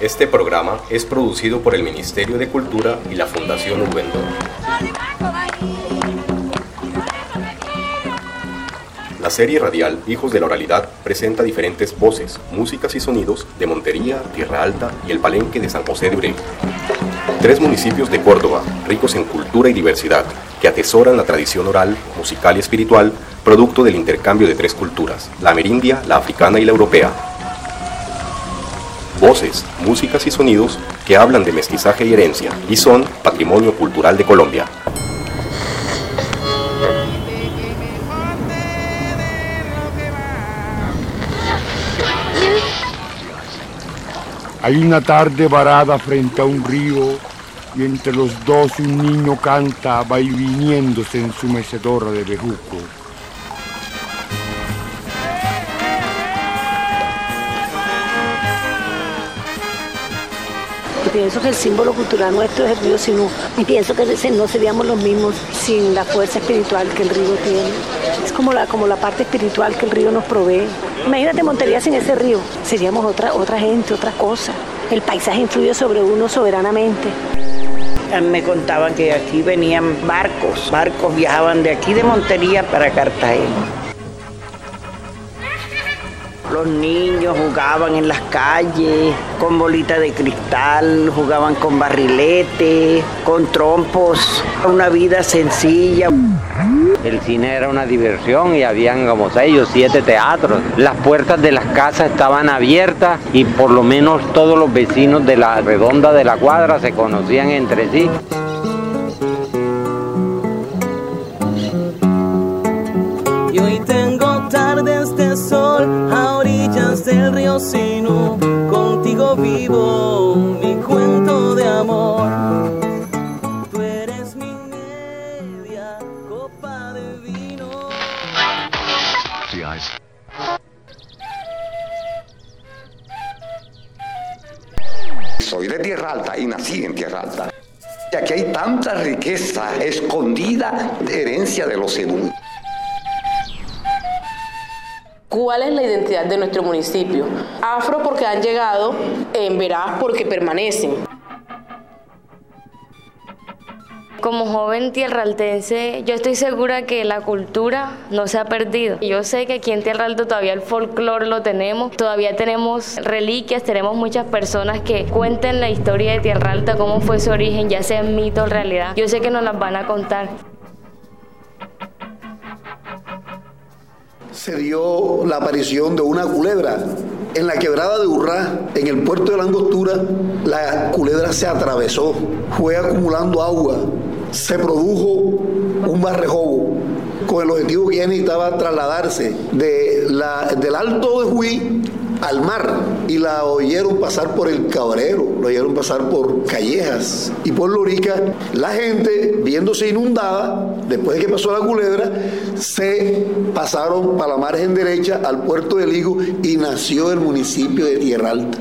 Este programa es producido por el Ministerio de Cultura y la Fundación Ubendor. La serie radial Hijos de la Oralidad presenta diferentes voces, músicas y sonidos de Montería, Tierra Alta y el Palenque de San José de Uré. Tres municipios de Córdoba, ricos en cultura y diversidad, que atesoran la tradición oral, musical y espiritual, producto del intercambio de tres culturas, la amerindia, la africana y la europea. Voces, músicas y sonidos que hablan de mestizaje y herencia y son patrimonio cultural de Colombia. Hay una tarde varada frente a un río y entre los dos un niño canta va y viniéndose en su mecedora de bejuco. Pienso que el símbolo cultural nuestro es el río Sinú y pienso que no seríamos los mismos sin la fuerza espiritual que el río tiene. Es como la, como la parte espiritual que el río nos provee. Imagínate Montería sin ese río, seríamos otra, otra gente, otra cosa. El paisaje influye sobre uno soberanamente. Me contaban que aquí venían barcos, barcos viajaban de aquí de Montería para Cartagena. Los niños jugaban en las calles con bolitas de cristal, jugaban con barriletes, con trompos, una vida sencilla. El cine era una diversión y habían como seis o siete teatros. Las puertas de las casas estaban abiertas y por lo menos todos los vecinos de la redonda de la cuadra se conocían entre sí. Del río Sinu. Contigo vivo mi cuento de amor. Tú eres mi media copa de vino. Soy de Tierra Alta y nací en Tierra Alta. Y aquí hay tanta riqueza escondida de herencia de los Edú. ¿Cuál es la identidad de nuestro municipio? Afro porque han llegado, en veraz porque permanecen. Como joven tierraltense, yo estoy segura que la cultura no se ha perdido. Yo sé que aquí en Tierra Alta todavía el folclore lo tenemos, todavía tenemos reliquias, tenemos muchas personas que cuenten la historia de Tierra Alta, cómo fue su origen, ya sea mito o realidad. Yo sé que nos las van a contar. Se dio la aparición de una culebra. En la quebrada de Urrá, en el puerto de la Angostura, la culebra se atravesó, fue acumulando agua, se produjo un barrejobo con el objetivo que ya necesitaba trasladarse de la, del alto de Juí al mar y la oyeron pasar por el Cabrero, lo oyeron pasar por Callejas y por Lorica. La gente, viéndose inundada, después de que pasó la culebra, se pasaron para la margen derecha al puerto del Higo y nació el municipio de Tierra Alta.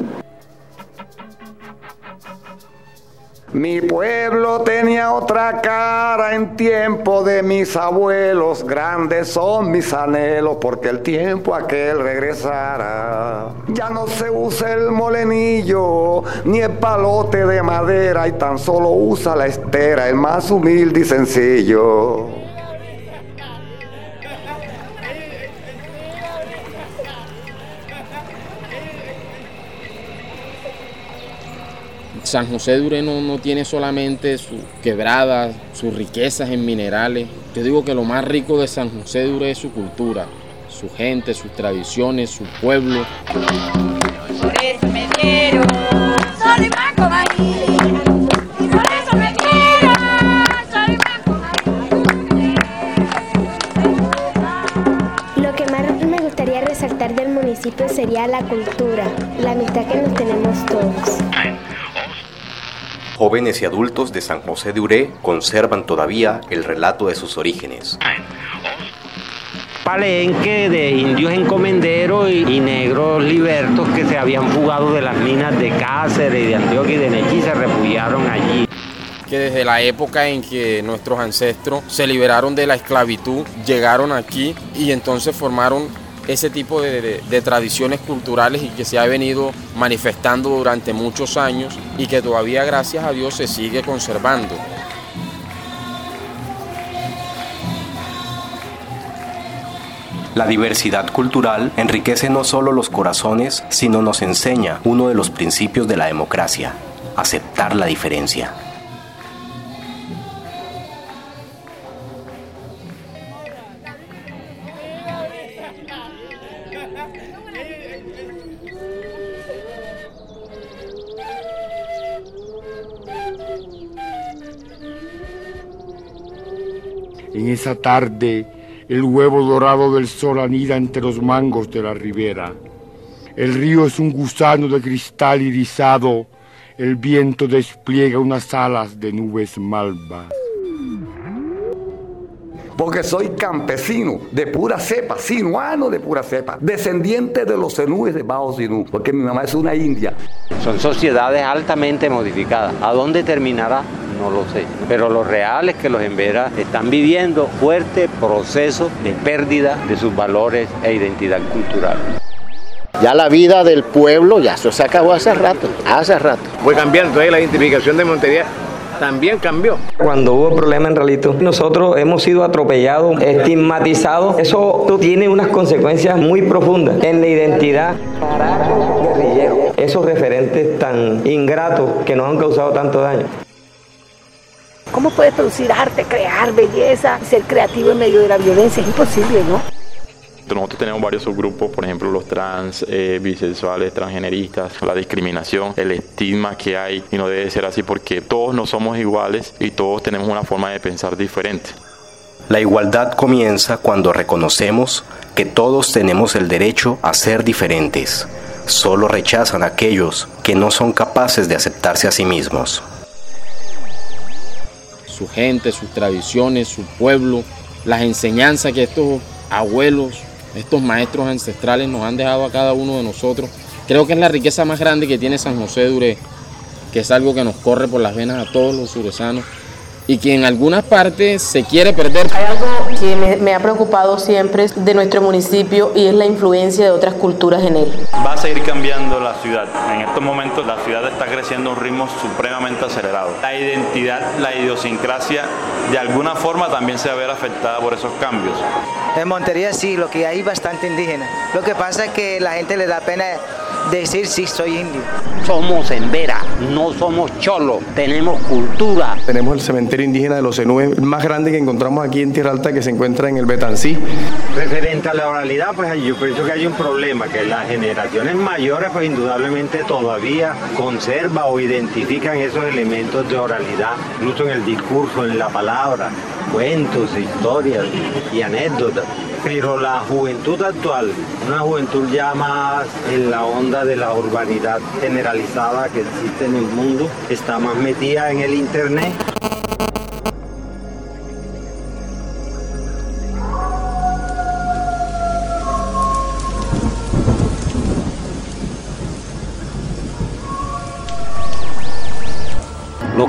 Mi pueblo tenía otra cara en tiempo de mis abuelos, grandes son mis anhelos porque el tiempo aquel regresara. Ya no se usa el molenillo ni el palote de madera y tan solo usa la estera, el más humilde y sencillo. San José de Ureno no tiene solamente sus quebradas, sus riquezas en minerales. Yo digo que lo más rico de San José de Ureno es su cultura, su gente, sus tradiciones, su pueblo. Por eso me. Y por eso me dieron sol y banco Lo que más me gustaría resaltar del municipio sería la cultura, la amistad que nos tenemos todos. Jóvenes y adultos de San José de Uré conservan todavía el relato de sus orígenes. Palenque de indios encomenderos y, y negros libertos que se habían fugado de las minas de Cáceres, de Antioquia y de Nechi se refugiaron allí. que desde la época en que nuestros ancestros se liberaron de la esclavitud, llegaron aquí y entonces formaron ese tipo de, tradiciones culturales y que se ha venido manifestando durante muchos años y que todavía gracias a Dios se sigue conservando. La diversidad cultural enriquece no solo los corazones, sino nos enseña uno de los principios de la democracia, aceptar la diferencia. En esa tarde, el huevo dorado del sol anida entre los mangos de la ribera. El río es un gusano de cristal irisado. El viento despliega unas alas de nubes malvas. Porque soy campesino de pura cepa, sinuano de pura cepa, descendiente de los zenúes de Bao Sinú, porque mi mamá es una india. Son sociedades altamente modificadas. ¿A dónde terminará? No lo sé. Pero lo real es que los emberas están viviendo fuerte proceso de pérdida de sus valores e identidad cultural. Ya la vida del pueblo, ya eso se acabó hace rato, hace rato. Fue cambiando, entonces la identificación de Montería también cambió. Cuando hubo problema en Realito, nosotros hemos sido atropellados, estigmatizados. Eso tiene unas consecuencias muy profundas en la identidad. guerrillero. Esos referentes tan ingratos que nos han causado tanto daño. ¿Cómo puedes producir arte, crear belleza, ser creativo en medio de la violencia? Es imposible, ¿no? Nosotros tenemos varios subgrupos, por ejemplo los trans, eh, bisexuales, transgeneristas, la discriminación, el estigma que hay y no debe ser así porque todos no somos iguales y todos tenemos una forma de pensar diferente. La igualdad comienza cuando reconocemos que todos tenemos el derecho a ser diferentes. Solo rechazan a aquellos que no son capaces de aceptarse a sí mismos. Su gente, sus tradiciones, su pueblo, las enseñanzas que estos abuelos, estos maestros ancestrales nos han dejado a cada uno de nosotros. Creo que es la riqueza más grande que tiene San José de Uré, que es algo que nos corre por las venas a todos los suresanos y que en algunas partes se quiere perder. Hay algo que me, me ha preocupado siempre de nuestro municipio y es la influencia de otras culturas en él. Va a seguir cambiando la ciudad. En estos momentos la ciudad está creciendo a un ritmo supremamente acelerado. La identidad, la idiosincrasia, de alguna forma también se va a ver afectada por esos cambios. En Montería sí, lo que hay bastante indígena. Lo que pasa es que la gente le da pena decir sí soy indio. Somos embera, no somos cholo, tenemos cultura. Tenemos el cementerio indígena de los Zenúes, el más grande que encontramos aquí en Tierra Alta, que se encuentra en el Betancí. Referente a la oralidad, pues yo pienso que hay un problema, que las generaciones mayores pues indudablemente todavía conservan o identifican esos elementos de oralidad, incluso en el discurso, en la palabra, cuentos, historias y anécdotas. Pero la juventud actual, una juventud ya más en la onda de la urbanidad generalizada que existe en el mundo, está más metida en el internet.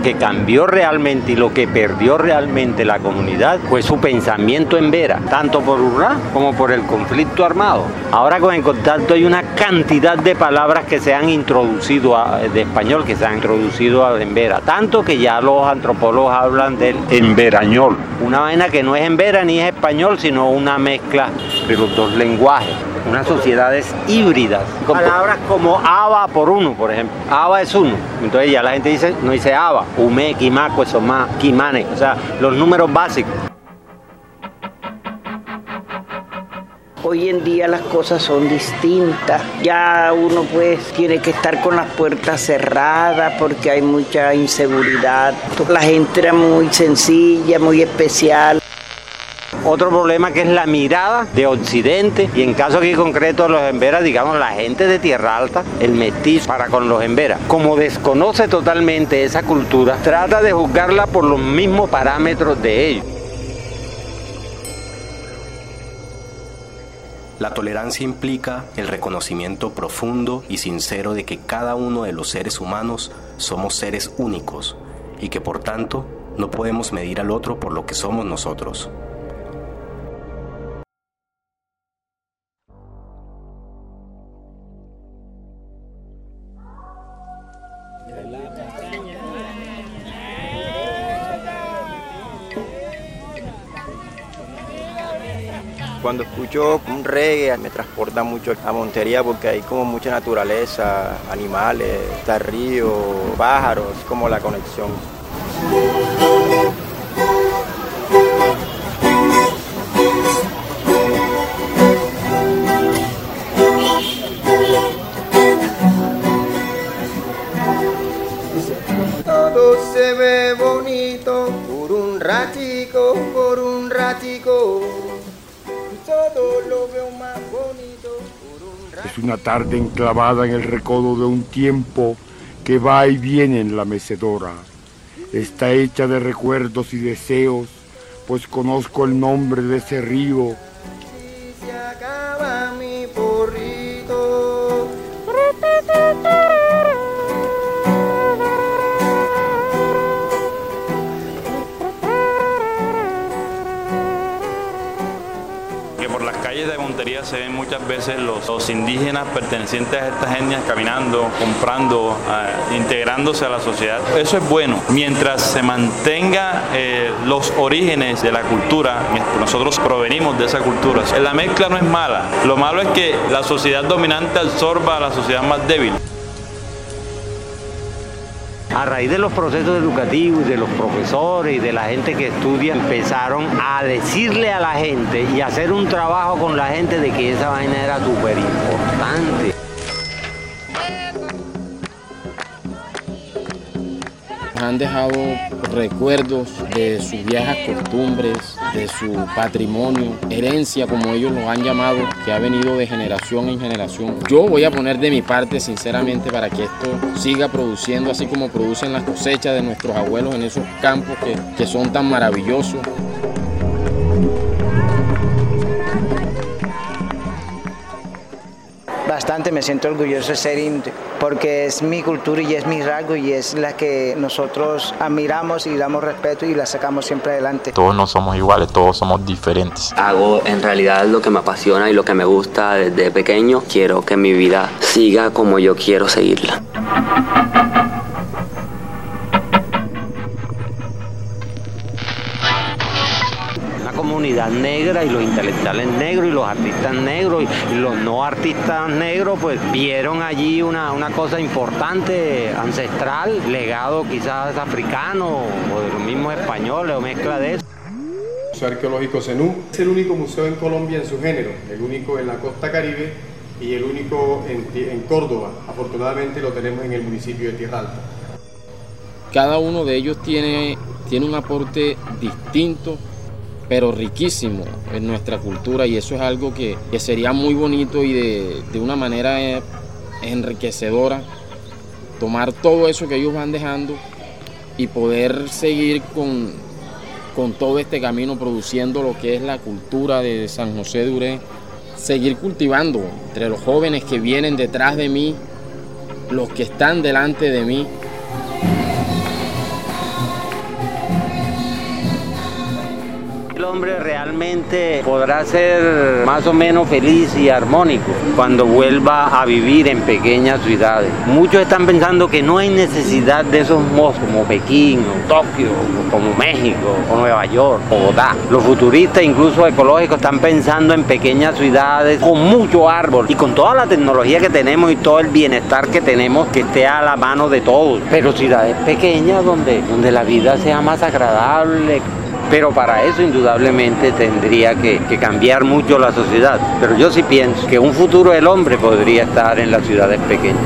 Lo que cambió realmente y lo que perdió realmente la comunidad fue su pensamiento en Vera, tanto por Urrá como por el conflicto armado. Ahora con el contacto hay una cantidad de palabras que se han introducido a- de español, que se han introducido a- en Vera, tanto que ya los antropólogos hablan del enverañol, una vaina que no es en Vera ni es español, sino una mezcla de los dos lenguajes, unas sociedades híbridas. Con palabras como aba por uno, por ejemplo. Aba es uno. Entonces ya la gente dice, no dice aba, ume, quimaco, esomá, quimane. O sea, los números básicos. Hoy en día las cosas son distintas. Ya uno pues tiene que estar con las puertas cerradas porque hay mucha inseguridad. La gente era muy sencilla, muy especial. Otro problema que es la mirada de Occidente y en caso aquí concreto de los emberas, digamos la gente de Tierra Alta, el mestizo para con los emberas, como desconoce totalmente esa cultura, trata de juzgarla por los mismos parámetros de ellos. La tolerancia implica el reconocimiento profundo y sincero de que cada uno de los seres humanos somos seres únicos y que por tanto no podemos medir al otro por lo que somos nosotros. Cuando escucho un reggae me transporta mucho a Montería porque hay como mucha naturaleza, animales, está río, pájaros, como la conexión. Es una tarde enclavada en el recodo de un tiempo que va y viene en la mecedora. Está hecha de recuerdos y deseos, pues conozco el nombre de ese río. Que por las calles de Montería se ven muchas veces los, indígenas pertenecientes a estas etnias caminando, comprando, eh, integrándose a la sociedad. Eso es bueno. Mientras se mantenga eh, los orígenes de la cultura, nosotros provenimos de esa cultura. La mezcla no es mala. Lo malo es que la sociedad dominante absorba a la sociedad más débil. A raíz de los procesos educativos, de los profesores y de la gente que estudia, empezaron a decirle a la gente y hacer un trabajo con la gente de que esa vaina era súper importante. Han dejado recuerdos de sus viejas costumbres, de su patrimonio, herencia como ellos lo han llamado, que ha venido de generación en generación. Yo voy a poner de mi parte sinceramente para que esto siga produciendo así como producen las cosechas de nuestros abuelos en esos campos que, que son tan maravillosos. Bastante me siento orgulloso de ser indio, porque es mi cultura y es mi rasgo y es la que nosotros admiramos y damos respeto y la sacamos siempre adelante. Todos no somos iguales, todos somos diferentes. Hago en realidad lo que me apasiona y lo que me gusta desde pequeño. Quiero que mi vida siga como yo quiero seguirla. Una comunidad negra y los intelectuales negros y los artistas negros y los no artistas negros pues vieron allí una, una cosa importante, ancestral, legado quizás africano o de los mismos españoles o mezcla de eso. Museo Arqueológico Zenú es el único museo en Colombia en su género, el único en la costa caribe y el único en, en Córdoba. Afortunadamente lo tenemos en el municipio de Tierra Alta. Cada uno de ellos tiene, tiene un aporte distinto, pero riquísimo en nuestra cultura y eso es algo que, que sería muy bonito y de, de una manera eh, enriquecedora tomar todo eso que ellos van dejando y poder seguir con, con todo este camino produciendo lo que es la cultura de San José de Uré, seguir cultivando entre los jóvenes que vienen detrás de mí, los que están delante de mí. Hombre realmente podrá ser más o menos feliz y armónico cuando vuelva a vivir en pequeñas ciudades. Muchos están pensando que no hay necesidad de esos monstruos como Pekín o Tokio, o como México o Nueva York, Bogotá. Los futuristas, incluso ecológicos, están pensando en pequeñas ciudades con mucho árbol y con toda la tecnología que tenemos y todo el bienestar que tenemos que esté a la mano de todos. Pero ciudades pequeñas donde, donde la vida sea más agradable, pero para eso indudablemente tendría que, cambiar mucho la sociedad. Pero yo sí pienso que un futuro del hombre podría estar en las ciudades pequeñas.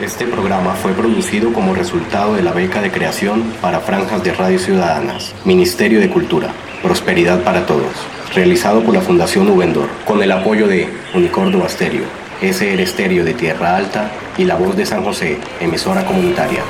Este programa fue producido como resultado de la beca de creación para franjas de radio ciudadanas, Ministerio de Cultura, Prosperidad para Todos, realizado por la Fundación Ubendor, con el apoyo de Unicórdoba Stereo, SR Estéreo de Tierra Alta y La Voz de San José, emisora comunitaria.